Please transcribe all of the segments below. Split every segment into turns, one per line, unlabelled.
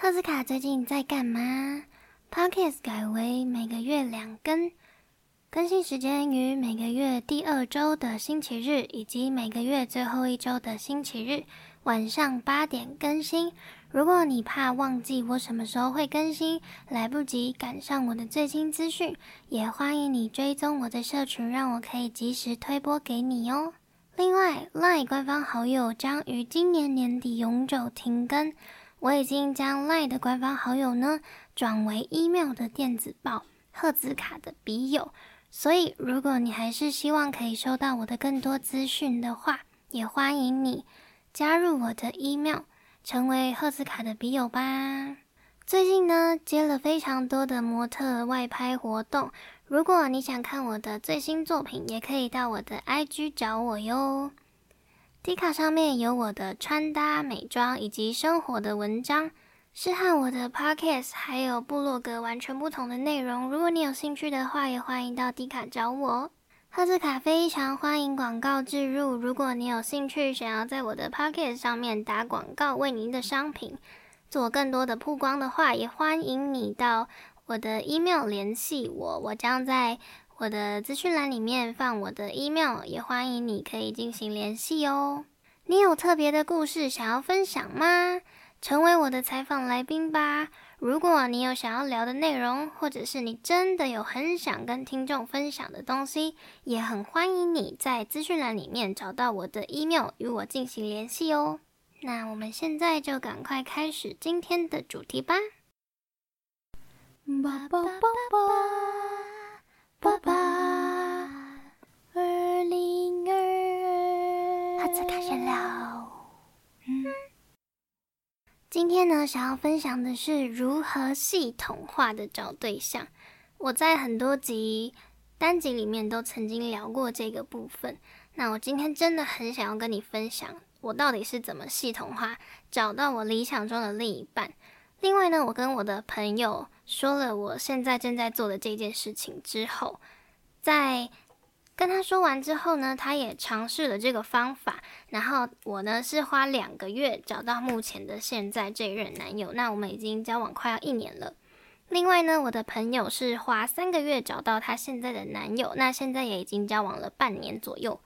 赫斯卡最近在干嘛？Podcast 改为每个月两更，更新时间于每个月第二周的星期日以及每个月最后一周的星期日晚上八点更新。如果你怕忘记我什么时候会更新，来不及赶上我的最新资讯，也欢迎你追踪我的社群，让我可以及时推播给你哦。另外，LINE 官方好友将于今年年底永久停更。我已经将 LINE 的官方好友呢转为 email 的电子报赫兹卡的笔友，所以如果你还是希望可以收到我的更多资讯的话，也欢迎你加入我的 email，成为赫兹卡的笔友吧。最近呢接了非常多的模特外拍活动，如果你想看我的最新作品，也可以到我的 IG 找我哟。迪卡上面有我的穿搭、美妆以及生活的文章，是和我的 Podcast 还有部落格完全不同的内容。如果你有兴趣的话，也欢迎到迪卡找我。赫兹卡非常欢迎广告置入，如果你有兴趣想要在我的 Podcast 上面打广告，为您的商品做更多的曝光的话，也欢迎你到我的 email 联系我，我将在。我的资讯栏里面放我的 email，也欢迎你可以进行联系哦。你有特别的故事想要分享吗？成为我的采访来宾吧。如果你有想要聊的内容，或者是你真的有很想跟听众分享的东西，也很欢迎你在资讯栏里面找到我的 email 与我进行联系哦。那我们现在就赶快开始今天的主题吧。爸爸，二零二二，哈子开始了。嗯，今天呢，想要分享的是如何系统化的找对象。我在很多集单集里面都曾经聊过这个部分。那我今天真的很想要跟你分享，我到底是怎么系统化找到我理想中的另一半。另外呢，我跟我的朋友说了我现在正在做的这件事情之后，在跟他说完之后呢，他也尝试了这个方法。然后我呢是花两个月找到目前的现在这任男友，那我们已经交往快要一年了。另外呢，我的朋友是花三个月找到他现在的男友，那现在也已经交往了半年左右。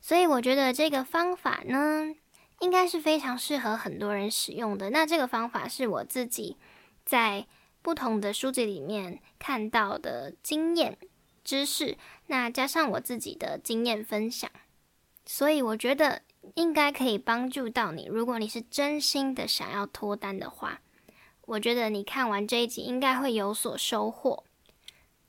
所以我觉得这个方法呢。应该是非常适合很多人使用的。那这个方法是我自己在不同的书籍里面看到的经验知识，那加上我自己的经验分享，所以我觉得应该可以帮助到你。如果你是真心的想要脱单的话，我觉得你看完这一集应该会有所收获。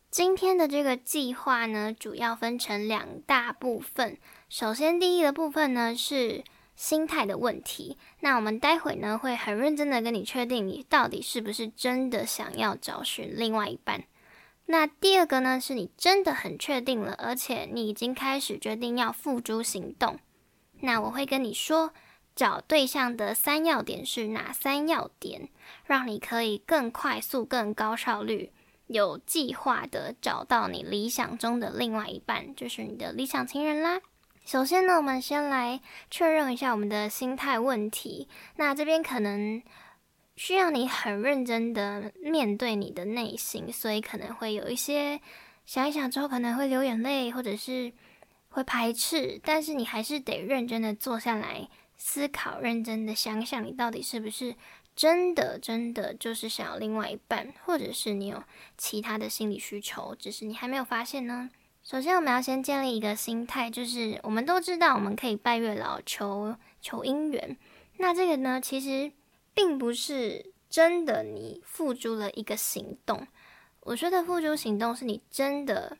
今天的这个计划呢，主要分成两大部分。首先，第一个部分呢是。心态的问题，那我们待会呢会很认真的跟你确定你到底是不是真的想要找寻另外一半。那第二个呢是你真的很确定了，而且你已经开始决定要付诸行动。那我会跟你说找对象的三要点是哪三要点，让你可以更快速、更高效率、有计划的找到你理想中的另外一半，就是你的理想情人啦。首先呢，我们先来确认一下我们的心态问题。那这边可能需要你很认真的面对你的内心，所以可能会有一些想一想之后可能会流眼泪，或者是会排斥。但是你还是得认真的坐下来思考，认真的想想你到底是不是真的真的就是想要另外一半，或者是你有其他的心理需求，只是你还没有发现呢？首先，我们要先建立一个心态，就是我们都知道我们可以拜月老求求姻缘。那这个呢，其实并不是真的你付诸了一个行动。我说的付诸行动，是你真的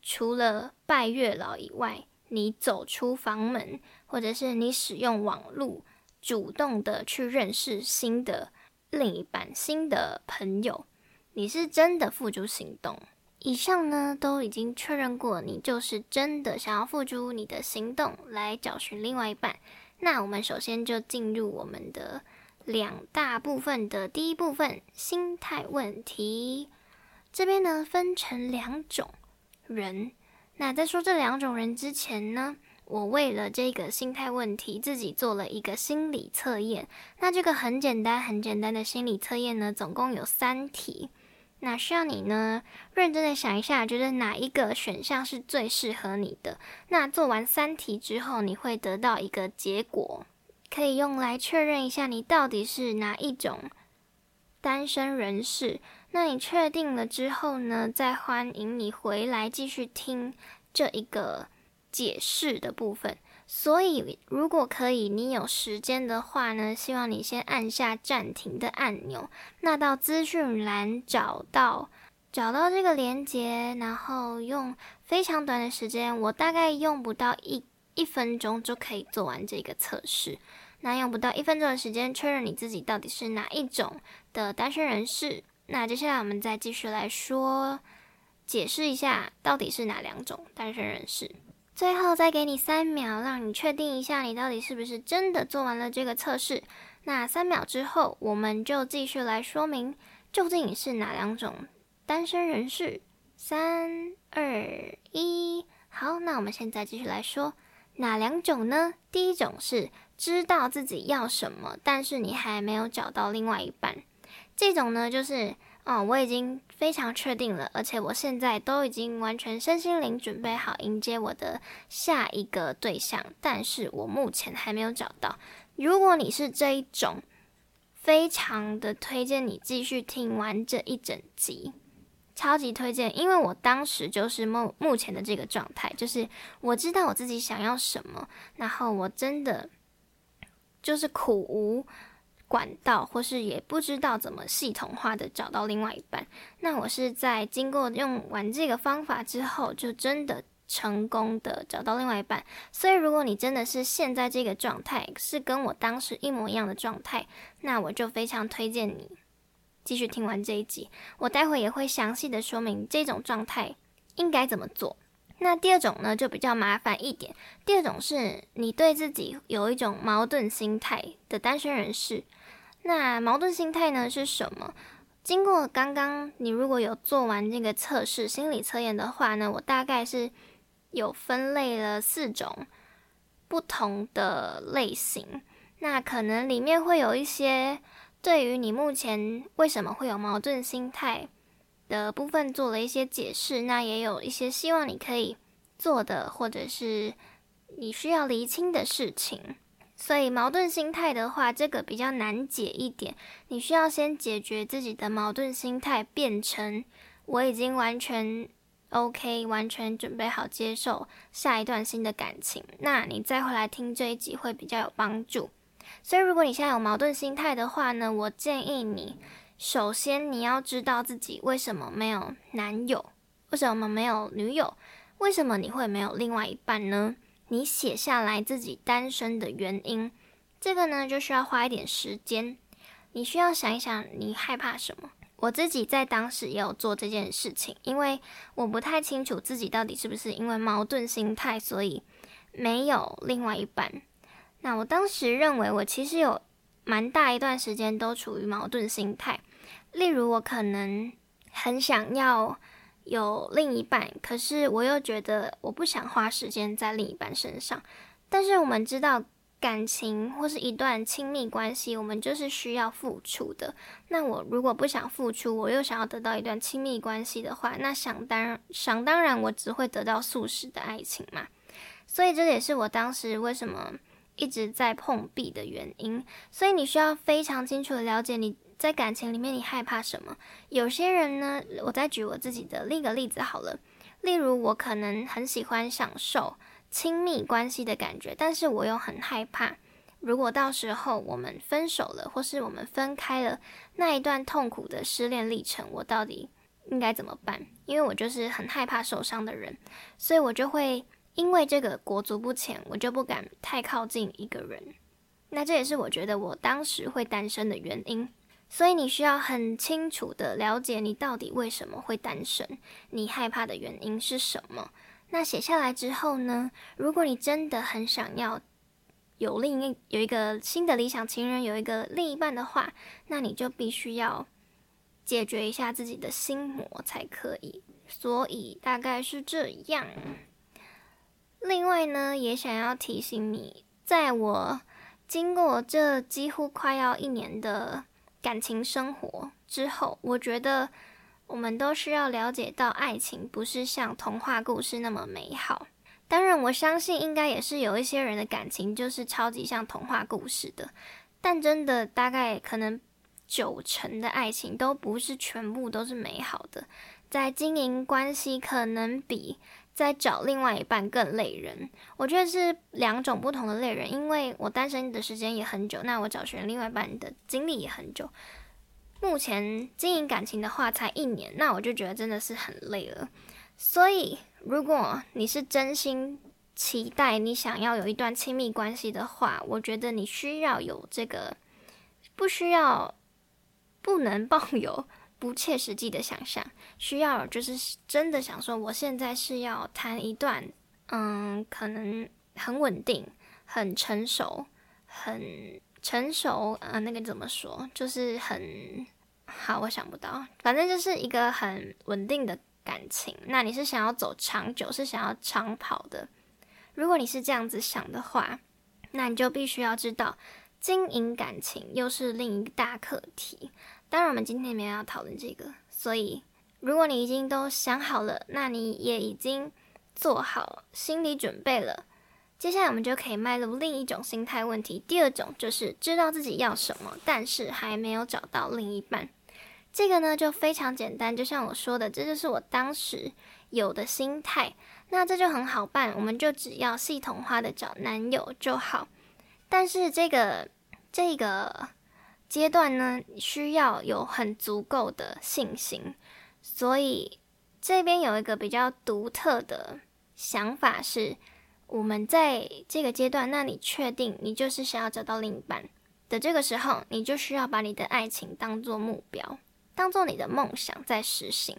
除了拜月老以外，你走出房门，或者是你使用网络，主动的去认识新的另一半、新的朋友，你是真的付诸行动。以上呢都已经确认过，你就是真的想要付诸你的行动来找寻另外一半。那我们首先就进入我们的两大部分的第一部分心态问题。这边呢分成两种人。那在说这两种人之前呢，我为了这个心态问题，自己做了一个心理测验。那这个很简单、很简单的心理测验呢，总共有三题。那需要你呢认真的想一下，觉得哪一个选项是最适合你的？那做完三题之后，你会得到一个结果，可以用来确认一下你到底是哪一种单身人士。那你确定了之后呢，再欢迎你回来继续听这一个解释的部分。所以，如果可以，你有时间的话呢，希望你先按下暂停的按钮。那到资讯栏找到找到这个连接，然后用非常短的时间，我大概用不到一一分钟就可以做完这个测试。那用不到一分钟的时间确认你自己到底是哪一种的单身人士。那接下来我们再继续来说，解释一下到底是哪两种单身人士。最后再给你三秒，让你确定一下你到底是不是真的做完了这个测试。那三秒之后，我们就继续来说明究竟是哪两种单身人士。三二一，好，那我们现在继续来说哪两种呢？第一种是知道自己要什么，但是你还没有找到另外一半。这种呢，就是。哦，我已经非常确定了，而且我现在都已经完全身心灵准备好迎接我的下一个对象，但是我目前还没有找到。如果你是这一种，非常的推荐你继续听完这一整集，超级推荐，因为我当时就是目目前的这个状态，就是我知道我自己想要什么，然后我真的就是苦无。管道，或是也不知道怎么系统化的找到另外一半。那我是在经过用完这个方法之后，就真的成功的找到另外一半。所以，如果你真的是现在这个状态，是跟我当时一模一样的状态，那我就非常推荐你继续听完这一集。我待会也会详细的说明这种状态应该怎么做。那第二种呢，就比较麻烦一点。第二种是你对自己有一种矛盾心态的单身人士。那矛盾心态呢是什么？经过刚刚你如果有做完这个测试心理测验的话呢，我大概是有分类了四种不同的类型。那可能里面会有一些对于你目前为什么会有矛盾心态的部分做了一些解释。那也有一些希望你可以做的，或者是你需要厘清的事情。所以矛盾心态的话，这个比较难解一点。你需要先解决自己的矛盾心态，变成我已经完全 OK，完全准备好接受下一段新的感情。那你再回来听这一集会比较有帮助。所以如果你现在有矛盾心态的话呢，我建议你首先你要知道自己为什么没有男友，为什么没有女友，为什么你会没有另外一半呢？你写下来自己单身的原因，这个呢就需要花一点时间。你需要想一想，你害怕什么？我自己在当时也有做这件事情，因为我不太清楚自己到底是不是因为矛盾心态，所以没有另外一半。那我当时认为，我其实有蛮大一段时间都处于矛盾心态。例如，我可能很想要。有另一半，可是我又觉得我不想花时间在另一半身上。但是我们知道，感情或是一段亲密关系，我们就是需要付出的。那我如果不想付出，我又想要得到一段亲密关系的话，那想当想当然，我只会得到速食的爱情嘛。所以这也是我当时为什么一直在碰壁的原因。所以你需要非常清楚的了解你。在感情里面，你害怕什么？有些人呢，我再举我自己的另一个例子好了。例如，我可能很喜欢享受亲密关系的感觉，但是我又很害怕，如果到时候我们分手了，或是我们分开了，那一段痛苦的失恋历程，我到底应该怎么办？因为我就是很害怕受伤的人，所以我就会因为这个裹足不前，我就不敢太靠近一个人。那这也是我觉得我当时会单身的原因。所以你需要很清楚的了解你到底为什么会单身，你害怕的原因是什么。那写下来之后呢？如果你真的很想要有另一有一个新的理想情人，有一个另一半的话，那你就必须要解决一下自己的心魔才可以。所以大概是这样。另外呢，也想要提醒你，在我经过这几乎快要一年的感情生活之后，我觉得我们都需要了解到，爱情不是像童话故事那么美好。当然，我相信应该也是有一些人的感情就是超级像童话故事的，但真的大概可能九成的爱情都不是全部都是美好的，在经营关系可能比在找另外一半更累人。我觉得是两种不同的累人，因为我单身的时间也很久，那我找寻另外一半的经历也很久。目前经营感情的话才一年，那我就觉得真的是很累了，所以。如果你是真心期待你想要有一段亲密关系的话，我觉得你需要有这个，不需要，不能 抱有不切实际的想象，需要就是真的想说，我现在是要谈一段，嗯，可能很稳定、很成熟、很成熟，呃，那个怎么说，就是很好，我想不到，反正就是一个很稳定的。感情，那你是想要走长久，是想要长跑的。如果你是这样子想的话，那你就必须要知道，经营感情又是另一个大课题。当然，我们今天没有要讨论这个，所以如果你已经都想好了，那你也已经做好心理准备了。接下来，我们就可以迈入另一种心态问题。第二种就是知道自己要什么，但是还没有找到另一半。这个呢就非常简单，就像我说的，这就是我当时有的心态。那这就很好办，我们就只要系统化的找男友就好。但是这个这个阶段呢，需要有很足够的信心。所以这边有一个比较独特的想法是，我们在这个阶段，那你确定你就是想要找到另一半的这个时候，你就需要把你的爱情当做目标。当做你的梦想在实行，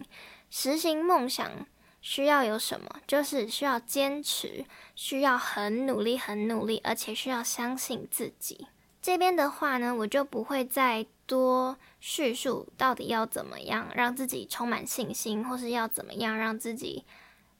实行梦想需要有什么？就是需要坚持，需要很努力、很努力，而且需要相信自己。这边的话呢，我就不会再多叙述到底要怎么样让自己充满信心，或是要怎么样让自己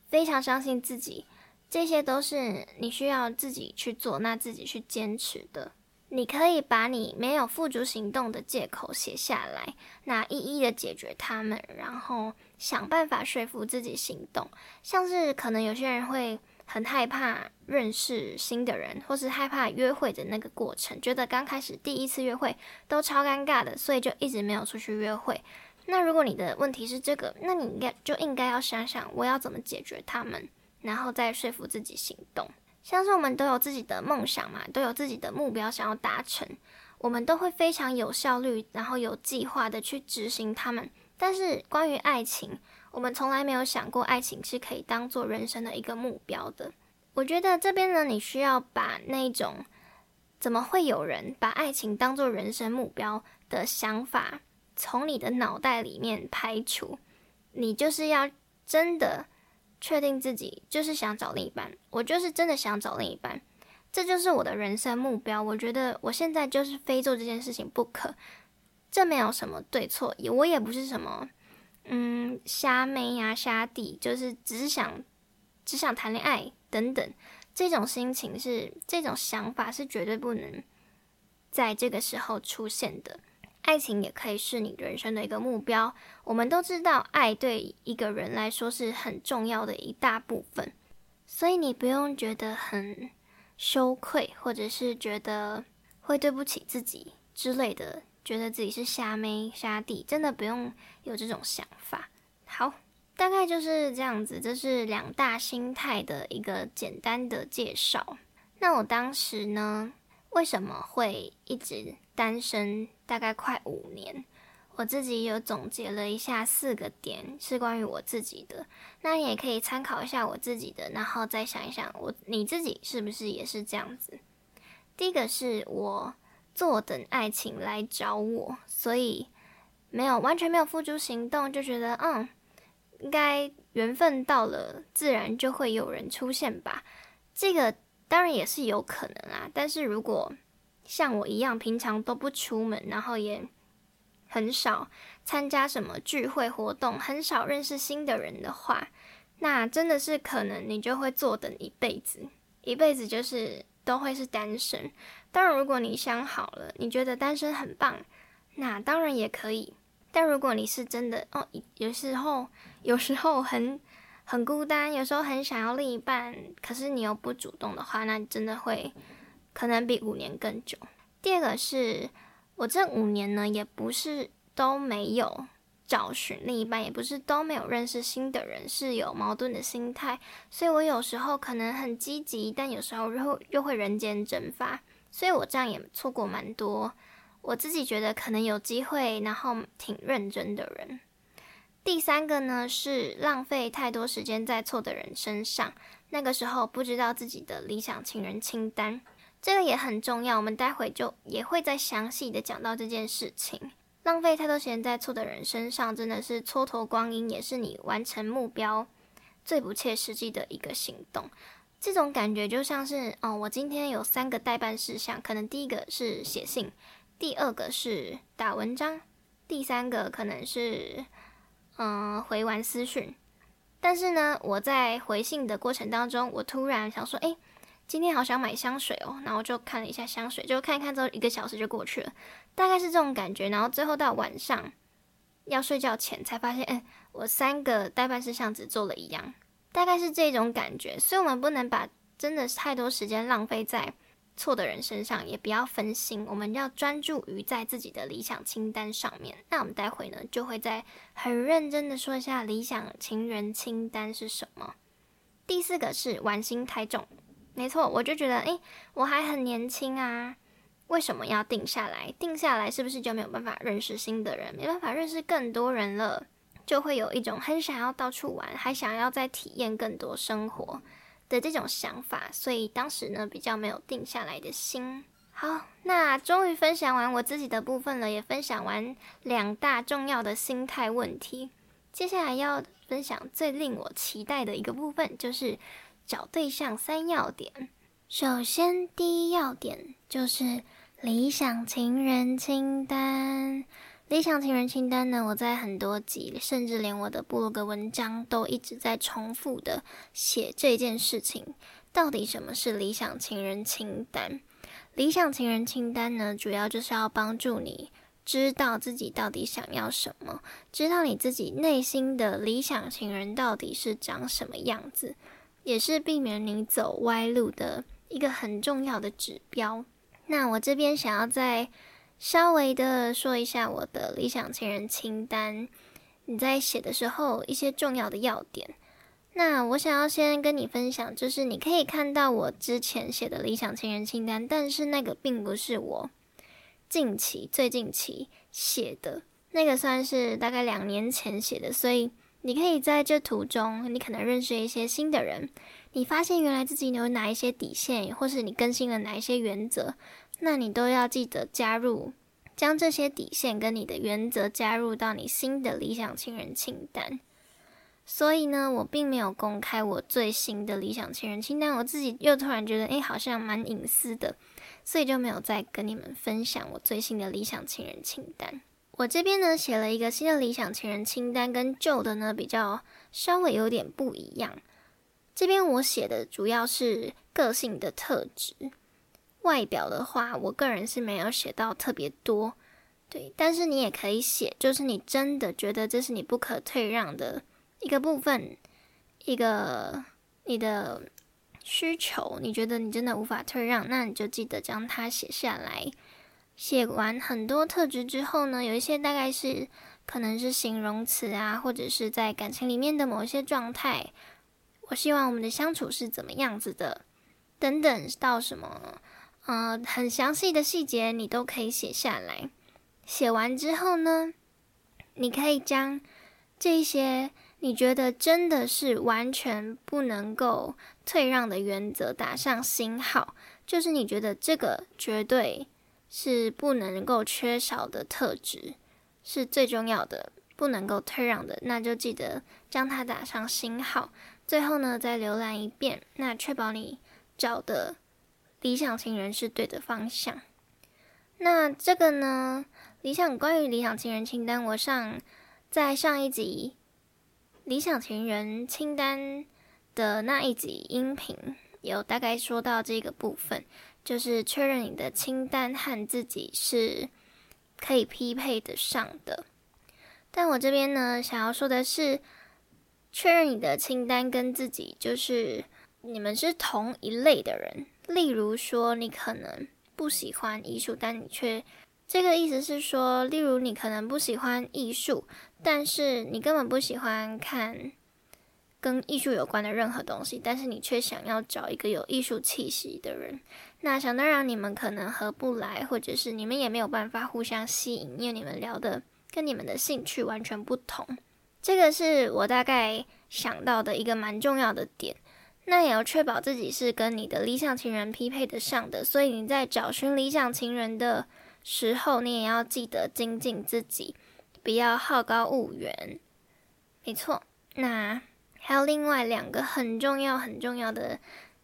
非常相信自己。这些都是你需要自己去做，那自己去坚持的。你可以把你没有付诸行动的借口写下来，那一一的解决他们，然后想办法说服自己行动。像是可能有些人会很害怕认识新的人，或是害怕约会的那个过程，觉得刚开始第一次约会都超尴尬的，所以就一直没有出去约会。那如果你的问题是这个，那你应该就应该要想想我要怎么解决他们，然后再说服自己行动。像是我们都有自己的梦想嘛，都有自己的目标想要达成，我们都会非常有效率，然后有计划的去执行他们。但是关于爱情，我们从来没有想过爱情是可以当做人生的一个目标的。我觉得这边呢，你需要把那种怎么会有人把爱情当做人生目标的想法从你的脑袋里面排除，你就是要真的。确定自己就是想找另一半，我就是真的想找另一半，这就是我的人生目标。我觉得我现在就是非做这件事情不可，这没有什么对错，也我也不是什么嗯瞎妹呀瞎弟，就是只想只想谈恋爱等等，这种心情是这种想法是绝对不能在这个时候出现的。爱情也可以是你人生的一个目标。我们都知道，爱对一个人来说是很重要的一大部分，所以你不用觉得很羞愧，或者是觉得会对不起自己之类的，觉得自己是瞎妹瞎弟，真的不用有这种想法。好，大概就是这样子，这是两大心态的一个简单的介绍。那我当时呢，为什么会一直？单身大概快五年，我自己有总结了一下四个点是关于我自己的，那也可以参考一下我自己的，然后再想一想我你自己是不是也是这样子。第一个是我坐等爱情来找我，所以没有完全没有付诸行动，就觉得嗯，应该缘分到了，自然就会有人出现吧。这个当然也是有可能啊，但是如果像我一样，平常都不出门，然后也很少参加什么聚会活动，很少认识新的人的话，那真的是可能你就会坐等一辈子，一辈子就是都会是单身。当然，如果你想好了，你觉得单身很棒，那当然也可以。但如果你是真的哦，有时候有时候很很孤单，有时候很想要另一半，可是你又不主动的话，那你真的会可能比五年更久。第二个是我这五年呢，也不是都没有找寻另一半，也不是都没有认识新的人，是有矛盾的心态，所以我有时候可能很积极，但有时候又又会人间蒸发，所以我这样也错过蛮多。我自己觉得可能有机会，然后挺认真的人。第三个呢是浪费太多时间在错的人身上，那个时候不知道自己的理想情人清单，这个也很重要。我们待会就也会再详细的讲到这件事情。浪费太多时间在错的人身上，真的是蹉跎光阴，也是你完成目标最不切实际的一个行动。这种感觉就像是，哦，我今天有三个代办事项，可能第一个是写信。第二个是打文章，第三个可能是嗯回完私讯，但是呢，我在回信的过程当中，我突然想说，哎，今天好想买香水哦，然后就看了一下香水，就看一看之后，一个小时就过去了，大概是这种感觉。然后最后到晚上要睡觉前才发现，哎，我三个代办事项只做了一样，大概是这种感觉。所以，我们不能把真的太多时间浪费在。错的人身上也不要分心，我们要专注于在自己的理想清单上面。那我们待会呢，就会在很认真的说一下理想情人清单是什么。第四个是玩心太重，没错，我就觉得，诶，我还很年轻啊，为什么要定下来？定下来是不是就没有办法认识新的人，没办法认识更多人了？就会有一种很想要到处玩，还想要再体验更多生活。的这种想法，所以当时呢比较没有定下来的心。好，那终于分享完我自己的部分了，也分享完两大重要的心态问题。接下来要分享最令我期待的一个部分，就是找对象三要点。首先，第一要点就是理想情人清单。理想情人清单呢？我在很多集，甚至连我的部落格文章都一直在重复的写这件事情。到底什么是理想情人清单？理想情人清单呢，主要就是要帮助你知道自己到底想要什么，知道你自己内心的理想情人到底是长什么样子，也是避免你走歪路的一个很重要的指标。那我这边想要在稍微的说一下我的理想情人清单，你在写的时候一些重要的要点。那我想要先跟你分享，就是你可以看到我之前写的理想情人清单，但是那个并不是我近期最近期写的，那个算是大概两年前写的。所以你可以在这途中，你可能认识一些新的人，你发现原来自己有哪一些底线，或是你更新了哪一些原则。那你都要记得加入，将这些底线跟你的原则加入到你新的理想情人清单。所以呢，我并没有公开我最新的理想情人清单，我自己又突然觉得，诶，好像蛮隐私的，所以就没有再跟你们分享我最新的理想情人清单。我这边呢写了一个新的理想情人清单，跟旧的呢比较稍微有点不一样。这边我写的主要是个性的特质。外表的话，我个人是没有写到特别多，对，但是你也可以写，就是你真的觉得这是你不可退让的一个部分，一个你的需求，你觉得你真的无法退让，那你就记得将它写下来。写完很多特质之后呢，有一些大概是可能是形容词啊，或者是在感情里面的某一些状态，我希望我们的相处是怎么样子的，等等到什么。呃，很详细的细节你都可以写下来。写完之后呢，你可以将这些你觉得真的是完全不能够退让的原则打上星号，就是你觉得这个绝对是不能够缺少的特质，是最重要的，不能够退让的，那就记得将它打上星号。最后呢，再浏览一遍，那确保你找的。理想情人是对的方向。那这个呢？理想关于理想情人清单，我上在上一集理想情人清单的那一集音频，有大概说到这个部分，就是确认你的清单和自己是可以匹配得上的。但我这边呢，想要说的是，确认你的清单跟自己就是你们是同一类的人。例如说，你可能不喜欢艺术，但你却这个意思是说，例如你可能不喜欢艺术，但是你根本不喜欢看跟艺术有关的任何东西，但是你却想要找一个有艺术气息的人。那想当然，你们可能合不来，或者是你们也没有办法互相吸引，因为你们聊的。跟你们的兴趣完全不同，这个是我大概想到的一个蛮重要的点。那也要确保自己是跟你的理想情人匹配得上的，所以你在找寻理想情人的时候，你也要记得精进自己，不要好高骛远。没错，那还有另外两个很重要、很重要的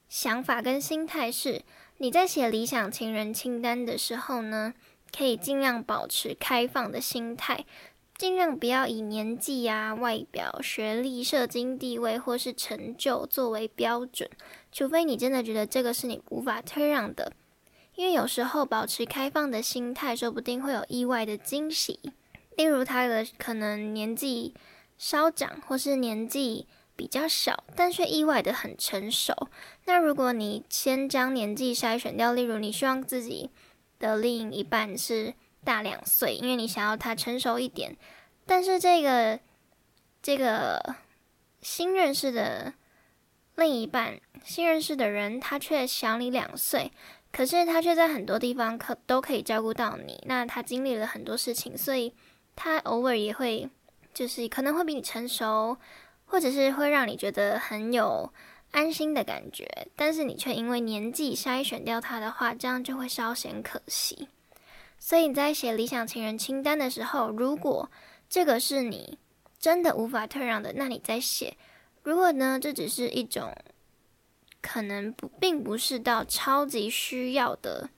想法跟心态是：你在写理想情人清单的时候呢？可以尽量保持开放的心态，尽量不要以年纪啊、外表、学历、社经地位或是成就作为标准，除非你真的觉得这个是你无法退让的。因为有时候保持开放的心态，说不定会有意外的惊喜。例如他的可能年纪稍长，或是年纪比较小，但却意外的很成熟。那如果你先将年纪筛选掉，例如你希望自己。的另一半是大两岁，因为你想要他成熟一点。但是这个这个新认识的另一半，新认识的人，他却小你两岁，可是他却在很多地方可都可以照顾到你。那他经历了很多事情，所以他偶尔也会就是可能会比你成熟，或者是会让你觉得很有。安心的感觉，但是你却因为年纪筛选掉他的话，这样就会稍显可惜。所以你在写理想情人清单的时候，如果这个是你真的无法退让的，那你再写；如果呢，这只是一种可能不并不是到超级需要的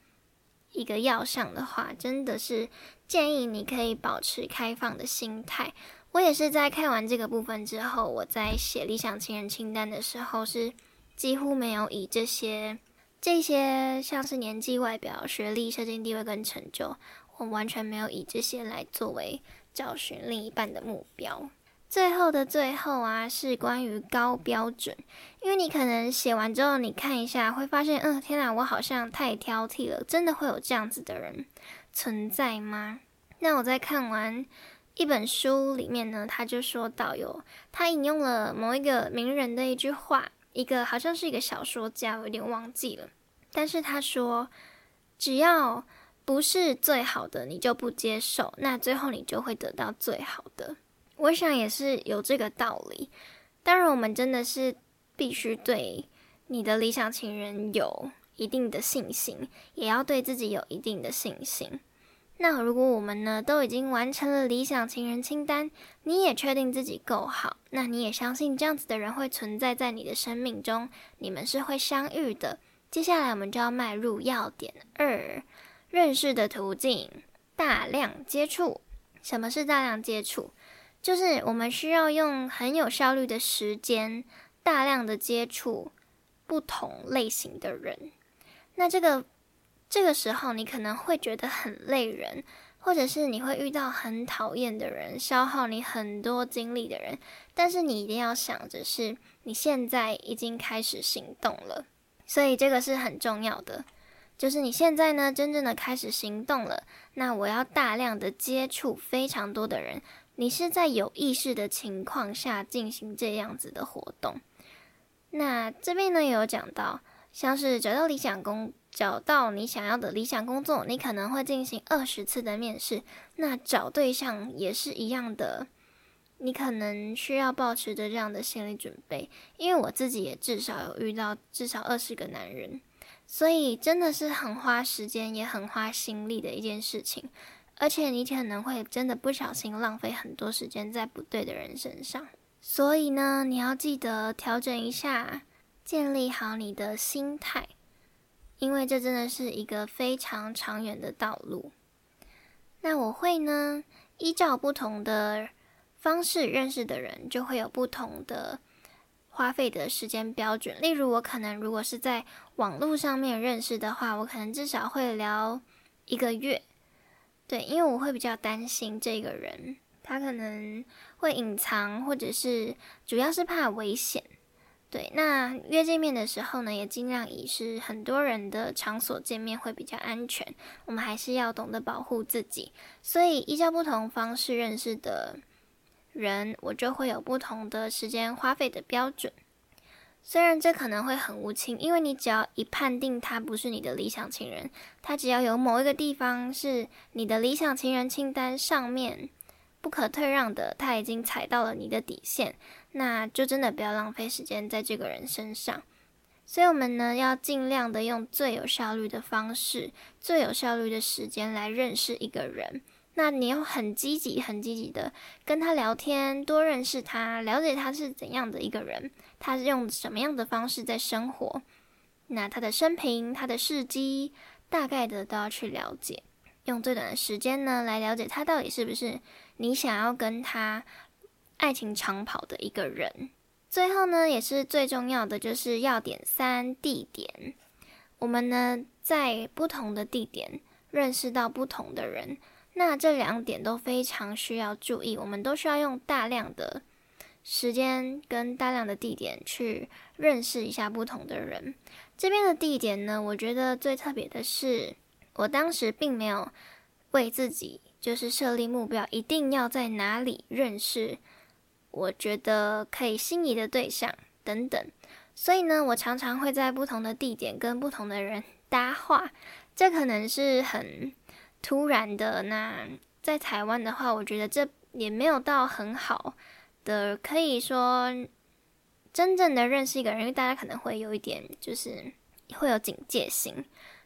一个要项的话，真的是建议你可以保持开放的心态。我也是在看完这个部分之后，我在写理想情人清单的时候，是几乎没有以这些这些像是年纪、外表、学历、社经地位跟成就，我完全没有以这些来作为找寻另一半的目标。最后的最后啊，是关于高标准，因为你可能写完之后，你看一下会发现，嗯，天哪，我好像太挑剔了。真的会有这样子的人存在吗？那我在看完。一本书里面呢，他就说到有他引用了某一个名人的一句话，一个好像是一个小说家，我有点忘记了。但是他说，只要不是最好的，你就不接受，那最后你就会得到最好的。我想也是有这个道理。当然，我们真的是必须对你的理想情人有一定的信心，也要对自己有一定的信心。那如果我们呢都已经完成了理想情人清单，你也确定自己够好，那你也相信这样子的人会存在在你的生命中，你们是会相遇的。接下来我们就要迈入要点二，认识的途径，大量接触。什么是大量接触？就是我们需要用很有效率的时间，大量的接触不同类型的人。那这个。这个时候，你可能会觉得很累人，或者是你会遇到很讨厌的人，消耗你很多精力的人。但是你一定要想着是，你现在已经开始行动了，所以这个是很重要的。就是你现在呢，真正的开始行动了。那我要大量的接触非常多的人，你是在有意识的情况下进行这样子的活动。那这边呢，也有讲到，像是找到理想工。找到你想要的理想工作，你可能会进行二十次的面试。那找对象也是一样的，你可能需要保持着这样的心理准备。因为我自己也至少有遇到至少二十个男人，所以真的是很花时间也很花心力的一件事情。而且你可能会真的不小心浪费很多时间在不对的人身上。所以呢，你要记得调整一下，建立好你的心态。因为这真的是一个非常长远的道路。那我会呢，依照不同的方式认识的人，就会有不同的花费的时间标准。例如，我可能如果是在网络上面认识的话，我可能至少会聊一个月。对，因为我会比较担心这个人，他可能会隐藏，或者是主要是怕危险。对，那约见面的时候呢，也尽量以是很多人的场所见面会比较安全。我们还是要懂得保护自己，所以依照不同方式认识的人，我就会有不同的时间花费的标准。虽然这可能会很无情，因为你只要一判定他不是你的理想情人，他只要有某一个地方是你的理想情人清单上面不可退让的，他已经踩到了你的底线，那就真的不要浪费时间在这个人身上。所以，我们呢要尽量的用最有效率的方式、最有效率的时间来认识一个人。那你要很积极、很积极的跟他聊天，多认识他，了解他是怎样的一个人，他是用什么样的方式在生活。那他的生平、他的事迹，大概的都要去了解，用最短的时间呢来了解他到底是不是你想要跟他爱情长跑的一个人。最后呢，也是最重要的，就是要点三地点。我们呢在不同的地点认识到不同的人。那这两点都非常需要注意，我们都需要用大量的时间跟大量的地点去认识一下不同的人。这边的地点呢，我觉得最特别的是，我当时并没有为自己就是设立目标，一定要在哪里认识我觉得可以心仪的对象等等。所以呢，我常常会在不同的地点跟不同的人 搭话，这可能是很。突然的，那在台湾的话，我觉得这也没有到很好的，可以说真正的认识一个人，因为大家可能会有一点就是会有警戒心，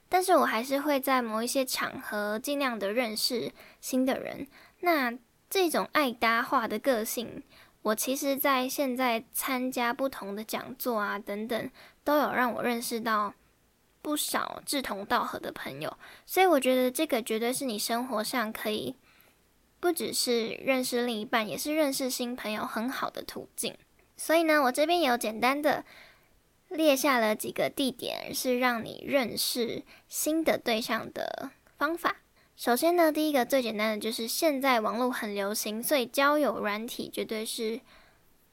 但是我还是会在某一些场合尽量的认识新的人。那这种爱搭话的个性，我其实在现在参加不同的讲座啊等等，都有让我认识到。不少志同道合的朋友，所以我觉得这个绝对是你生活上可以不只是认识另一半，也是认识新朋友很好的途径。所以呢，我这边有简单的列下了几个地点，是让你认识新的对象的方法。首先呢，第一个最简单的就是现在网络很流行，所以交友软体绝对是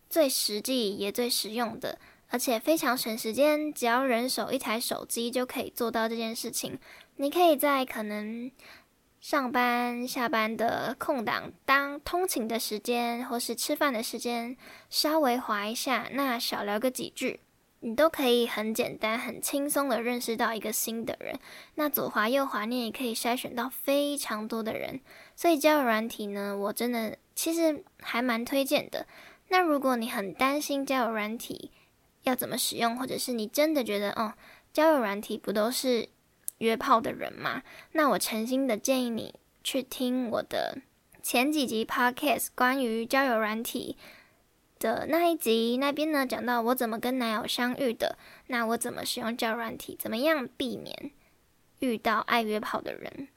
最实际也最实用的。而且非常省时间，只要人手一台手机就可以做到这件事情。你可以在可能上班、下班的空档，当通勤的时间或是吃饭的时间，稍微滑一下，那少聊个几句，你都可以很简单、很轻松的认识到一个新的人。那左滑右滑，你也可以筛选到非常多的人。所以交友软体呢，我真的其实还蛮推荐的。那如果你很担心交友软体，要怎么使用，或者是你真的觉得哦，交友软体不都是约炮的人吗？那我诚心的建议你去听我的前几集 podcast 关于交友软体的那一集，那边呢讲到我怎么跟男友相遇的，那我怎么使用交友软体，怎么样避免遇到爱约炮的人，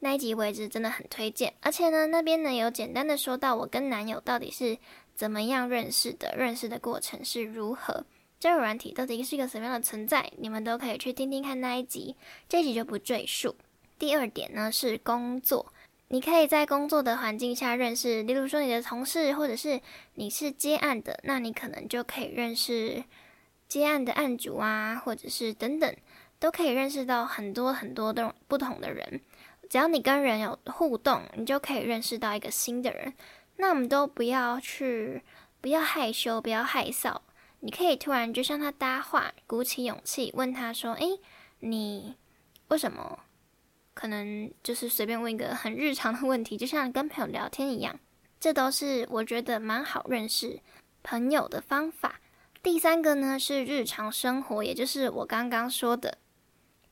那一集我也是真的很推荐。而且呢，那边呢有简单的说到我跟男友到底是怎么样认识的，认识的过程是如何。交友软体到底是一个什么样的存在？你们都可以去听听看那一集，这一集就不赘述。第二点呢是工作，你可以在工作的环境下认识，例如说你的同事，或者是你是接案的，那你可能就可以认识接案的案主啊，或者是等等，都可以认识到很多很多的不同的人。只要你跟人有互动，你就可以认识到一个新的人。那我们都不要去，不要害羞，不要害臊。你可以突然就向他搭话，鼓起勇气问他说：“诶，你为什么？可能就是随便问一个很日常的问题，就像跟朋友聊天一样。这都是我觉得蛮好认识朋友的方法。第三个呢是日常生活，也就是我刚刚说的，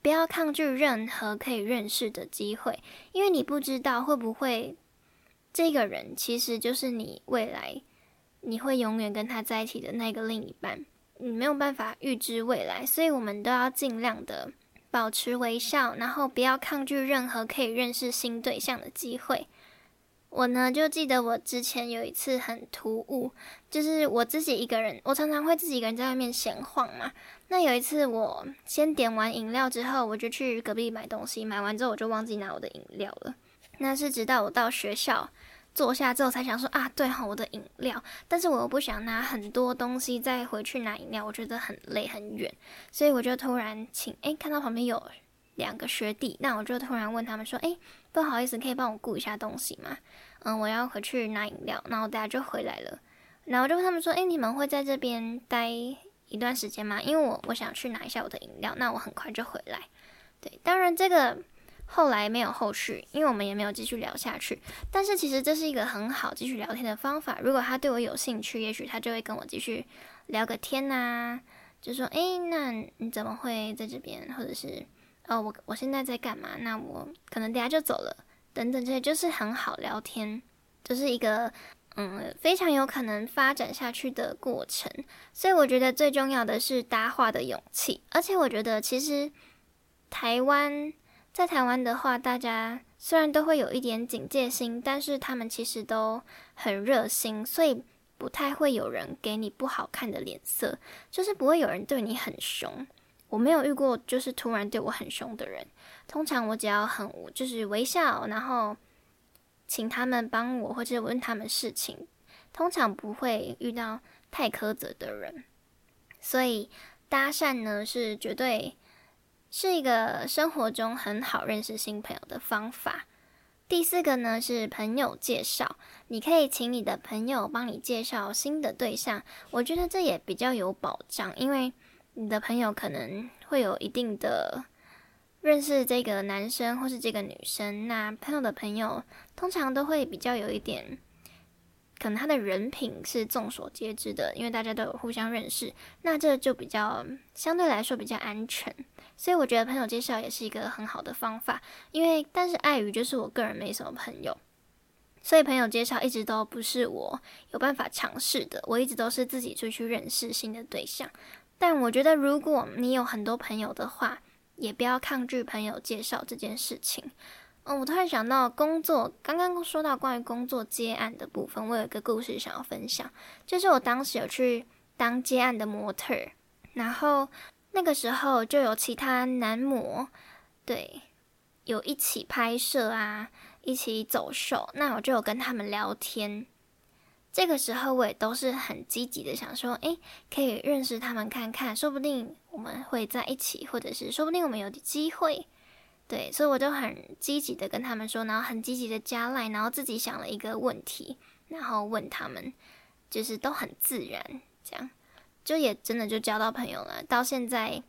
不要抗拒任何可以认识的机会，因为你不知道会不会这个人其实就是你未来。”你会永远跟他在一起的那个另一半，你没有办法预知未来，所以我们都要尽量的保持微笑，然后不要抗拒任何可以认识新对象的机会。我呢就记得我之前有一次很突兀，就是我自己一个人，我常常会自己一个人在外面闲晃嘛。那有一次我先点完饮料之后，我就去隔壁买东西，买完之后我就忘记拿我的饮料了。那是直到我到学校坐下之后才想说啊，对哈，我的饮料。但是我又不想拿很多东西再回去拿饮料，我觉得很累很远，所以我就突然请诶，看到旁边有两个学弟，那我就突然问他们说，诶，不好意思，可以帮我顾一下东西吗？嗯，我要回去拿饮料，然后大家就回来了。然后就问他们说，诶，你们会在这边待？一段时间吗，因为我我想去拿一下我的饮料，那我很快就回来。对，当然这个后来没有后续，因为我们也没有继续聊下去。但是其实这是一个很好继续聊天的方法。如果他对我有兴趣，也许他就会跟我继续聊个天呐，就说：“诶，那你怎么会在这边？或者是哦，我我现在在干嘛？那我可能等下就走了，等等这些就是很好聊天，就是一个。”嗯，非常有可能发展下去的过程，所以我觉得最重要的是搭话的勇气。而且我觉得，其实台湾在台湾的话，大家虽然都会有一点警戒心，但是他们其实都很热心，所以不太会有人给你不好看的脸色，就是不会有人对你很凶。我没有遇过就是突然对我很凶的人，通常我只要很就是微笑，然后。请他们帮我，或者问他们事情，通常不会遇到太苛责的人。所以搭讪呢，是绝对是一个生活中很好认识新朋友的方法。第四个呢是朋友介绍，你可以请你的朋友帮你介绍新的对象。我觉得这也比较有保障，因为你的朋友可能会有一定的。认识这个男生或是这个女生，那朋友的朋友通常都会比较有一点，可能他的人品是众所皆知的，因为大家都有互相认识，那这就比较相对来说比较安全。所以我觉得朋友介绍也是一个很好的方法，因为但是碍于就是我个人没什么朋友，所以朋友介绍一直都不是我有办法尝试的，我一直都是自己出去认识新的对象。但我觉得如果你有很多朋友的话，也不要抗拒朋友介绍这件事情。嗯，我突然想到工作，刚刚说到关于工作接案的部分，我有一个故事想要分享，就是我当时有去当接案的模特，然后那个时候就有其他男模，对，有一起拍摄啊，一起走秀，那我就有跟他们聊天。这个时候我也都是很积极的想说，诶，可以认识他们看看，说不定我们会在一起，或者是说不定我们有机会，对，所以我就很积极的跟他们说，然后很积极的加赖，然后自己想了一个问题，然后问他们，就是都很自然，这样就也真的就交到朋友了。到现在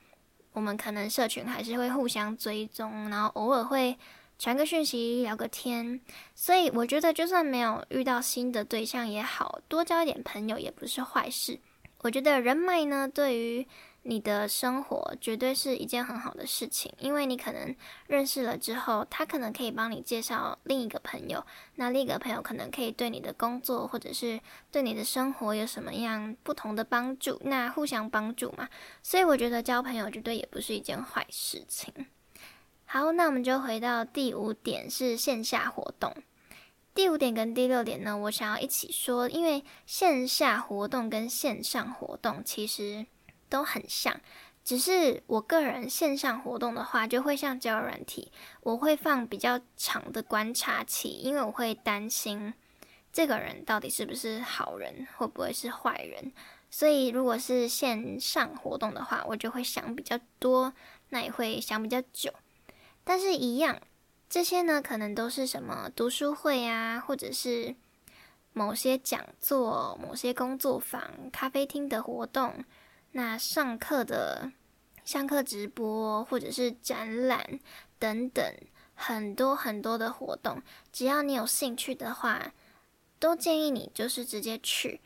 我们可能社群还是会互相追踪，然后偶尔会。传个讯息，聊个天，所以我觉得，就算没有遇到新的对象也好，多交一点朋友也不是坏事。我觉得人脉呢，对于你的生活绝对是一件很好的事情，因为你可能认识了之后，他可能可以帮你介绍另一个朋友，那另一个朋友可能可以对你的工作或者是对你的生活有什么样不同的帮助，那互相帮助嘛。所以我觉得交朋友绝对也不是一件坏事情。好，那我们就回到第五点，是线下活动。第五点跟第六点呢，我想要一起说，因为线下活动跟线上活动其实都很像，只是我个人线上活动的话，就会像交友软体，我会放比较长的观察期，因为我会担心这个人到底是不是好人，会不会是坏人。所以如果是线上活动的话，我就会想比较多，那也会想比较久。但是，一样，这些呢，可能都是什么读书会啊，或者是某些讲座、某些工作坊、咖啡厅的活动，那上课的上课直播，或者是展览等等，很多很多的活动，只要你有兴趣的话，都建议你就是直接去。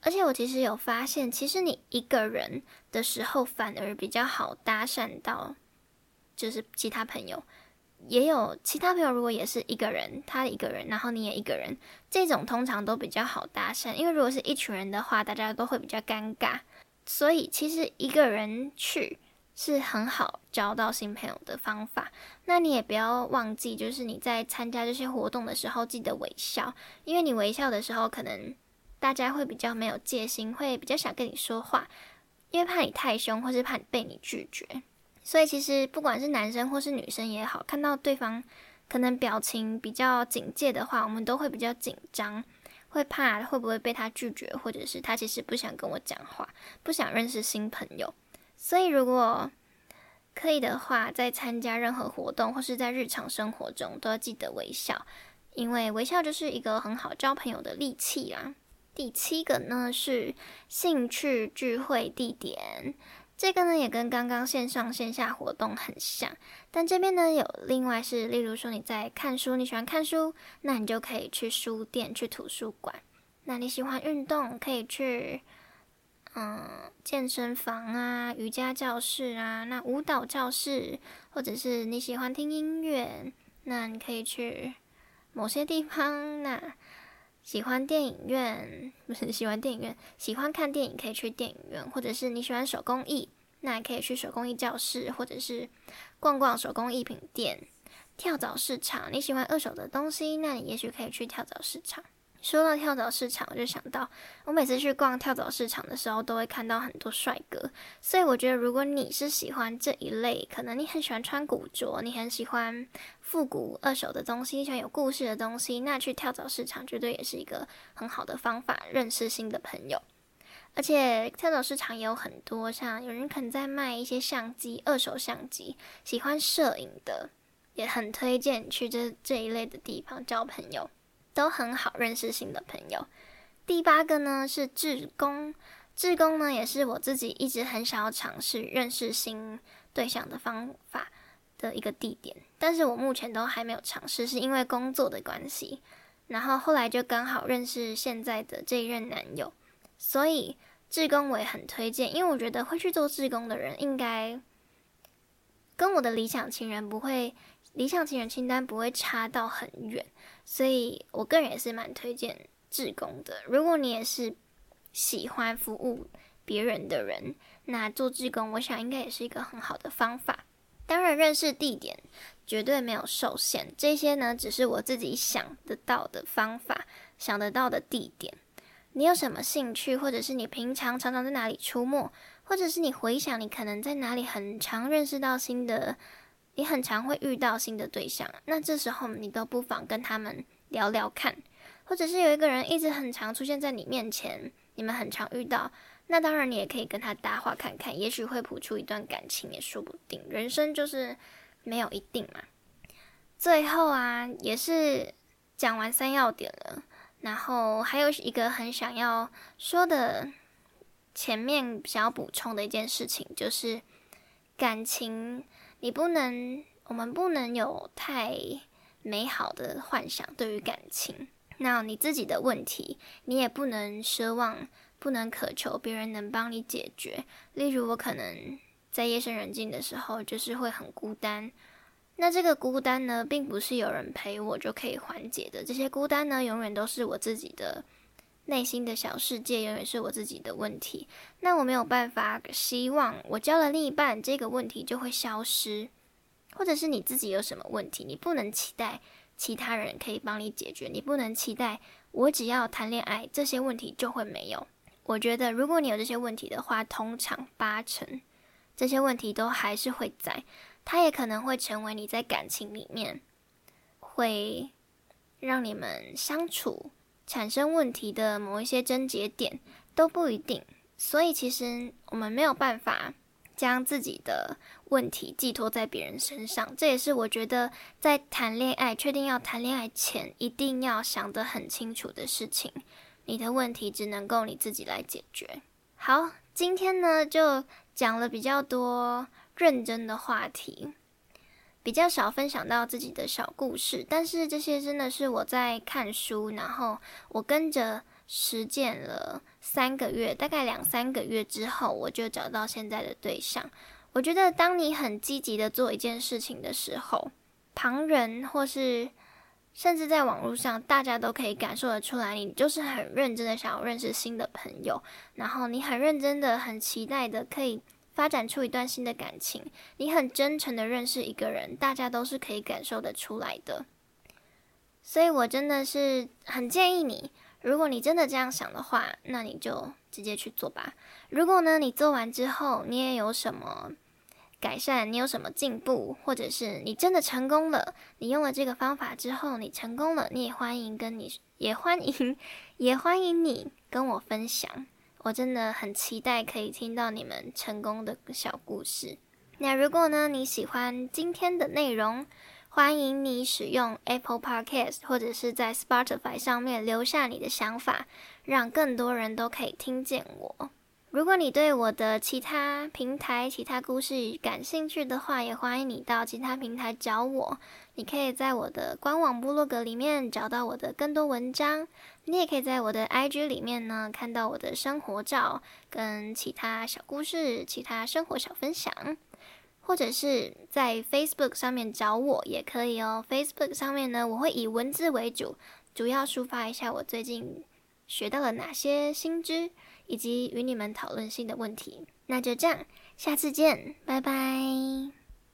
而且我其实有发现，其实你一个人的时候，反而比较好搭讪到。就是其他朋友，也有其他朋友。如果也是一个人，他一个人，然后你也一个人，这种通常都比较好搭讪。因为如果是一群人的话，大家都会比较尴尬。所以其实一个人去是很好交到新朋友的方法。那你也不要忘记，就是你在参加这些活动的时候，记得微笑，因为你微笑的时候，可能大家会比较没有戒心，会比较想跟你说话，因为怕你太凶，或是怕你被你拒绝。所以其实不管是男生或是女生也好，看到对方可能表情比较警戒的话，我们都会比较紧张。会怕会不会被他拒绝，或者是他其实不想跟我讲话，不想认识新朋友。所以如果可以的话，在参加任何活动或是在日常生活中，都要记得微笑，因为微笑就是一个很好交朋友的利器啦。第七个呢是兴趣聚会地点。这个呢也跟刚刚线上线下活动很像，但这边呢有另外是，例如说你在看书，你喜欢看书，那你就可以去书店、去图书馆。那你喜欢运动，可以去嗯健身房啊、瑜伽教室啊、那舞蹈教室，或者是你喜欢听音乐，那你可以去某些地方。那喜欢电影院不是 喜欢电影院，喜欢看电影可以去电影院，或者是你喜欢手工艺，那也可以去手工艺教室，或者是逛逛手工艺品店、跳蚤市场。你喜欢二手的东西，那你也许可以去跳蚤市场。说到跳蚤市场，我就想到，我每次去逛跳蚤市场的时候，都会看到很多帅哥。所以我觉得，如果你是喜欢这一类，可能你很喜欢穿古着，你很喜欢复古二手的东西，喜欢有故事的东西，那去跳蚤市场绝对也是一个很好的方法，认识新的朋友。而且跳蚤市场也有很多，像有人可能在卖一些相机，二手相机，喜欢摄影的，也很推荐去这这一类的地方交朋友。都很好认识新的朋友。第八个呢是志工，志工呢也是我自己一直很想要尝试认识新对象的方法的一个地点，但是我目前都还没有尝试，是因为工作的关系。然后后来就刚好认识现在的这一任男友，所以志工我也很推荐，因为我觉得会去做志工的人，应该跟我的理想情人不会。理想情人清单不会差到很远，所以我个人也是蛮推荐志工的。如果你也是喜欢服务别人的人，那做志工，我想应该也是一个很好的方法。当然，认识地点绝对没有受限，这些呢只是我自己想得到的方法，想得到的地点。你有什么兴趣，或者是你平常常常在哪里出没，或者是你回想你可能在哪里很常认识到新的。你很常会遇到新的对象，那这时候你都不妨跟他们聊聊看，或者是有一个人一直很常出现在你面前，你们很常遇到，那当然你也可以跟他搭话看看，也许会谱出一段感情也说不定。人生就是没有一定嘛。最后啊，也是讲完三要点了，然后还有一个很想要说的，前面想要补充的一件事情就是感情。你不能，我们不能有太美好的幻想对于感情。那你自己的问题，你也不能奢望，不能渴求别人能帮你解决。例如，我可能在夜深人静的时候，就是会很孤单。那这个孤单呢，并不是有人陪我就可以缓解的。这些孤单呢，永远都是我自己的内心的小世界，永远是我自己的问题。那我没有办法希望我交了另一半，这个问题就会消失，或者是你自己有什么问题，你不能期待其他人可以帮你解决，你不能期待我只要谈恋爱，这些问题就会没有。我觉得如果你有这些问题的话，通常八成这些问题都还是会在，它也可能会成为你在感情里面会让你们相处产生问题的某一些症结点，都不一定。所以，其实我们没有办法将自己的问题寄托在别人身上。这也是我觉得在谈恋爱、确定要谈恋爱前，一定要想得很清楚的事情。你的问题只能够你自己来解决。好，今天呢就讲了比较多认真的话题，比较少分享到自己的小故事。但是这些真的是我在看书，然后我跟着。实践了三个月，大概两三个月之后，我就找到现在的对象。我觉得，当你很积极的做一件事情的时候，旁人或是甚至在网络上，大家都可以感受得出来，你就是很认真的想要认识新的朋友，然后你很认真的、很期待的可以发展出一段新的感情，你很真诚的认识一个人，大家都是可以感受得出来的。所以我真的是很建议你，如果你真的这样想的话，那你就直接去做吧。如果呢，你做完之后，你也有什么改善，你有什么进步，或者是你真的成功了，你用了这个方法之后，你成功了，你也欢迎跟你，也欢迎，也欢迎你跟我分享。我真的很期待可以听到你们成功的小故事。那如果呢，你喜欢今天的内容，欢迎你使用 Apple Podcast 或者是在 Spotify 上面留下你的想法，让更多人都可以听见我。如果你对我的其他平台、其他故事感兴趣的话，也欢迎你到其他平台找我。你可以在我的官网部落格里面找到我的更多文章，你也可以在我的 IG 里面呢看到我的生活照跟其他小故事、其他生活小分享。或者是在 Facebook 上面找我也可以哦。Facebook 上面呢，我会以文字为主，主要抒发一下我最近学到了哪些新知，以及与你们讨论新的问题。那就这样，下次见，拜拜。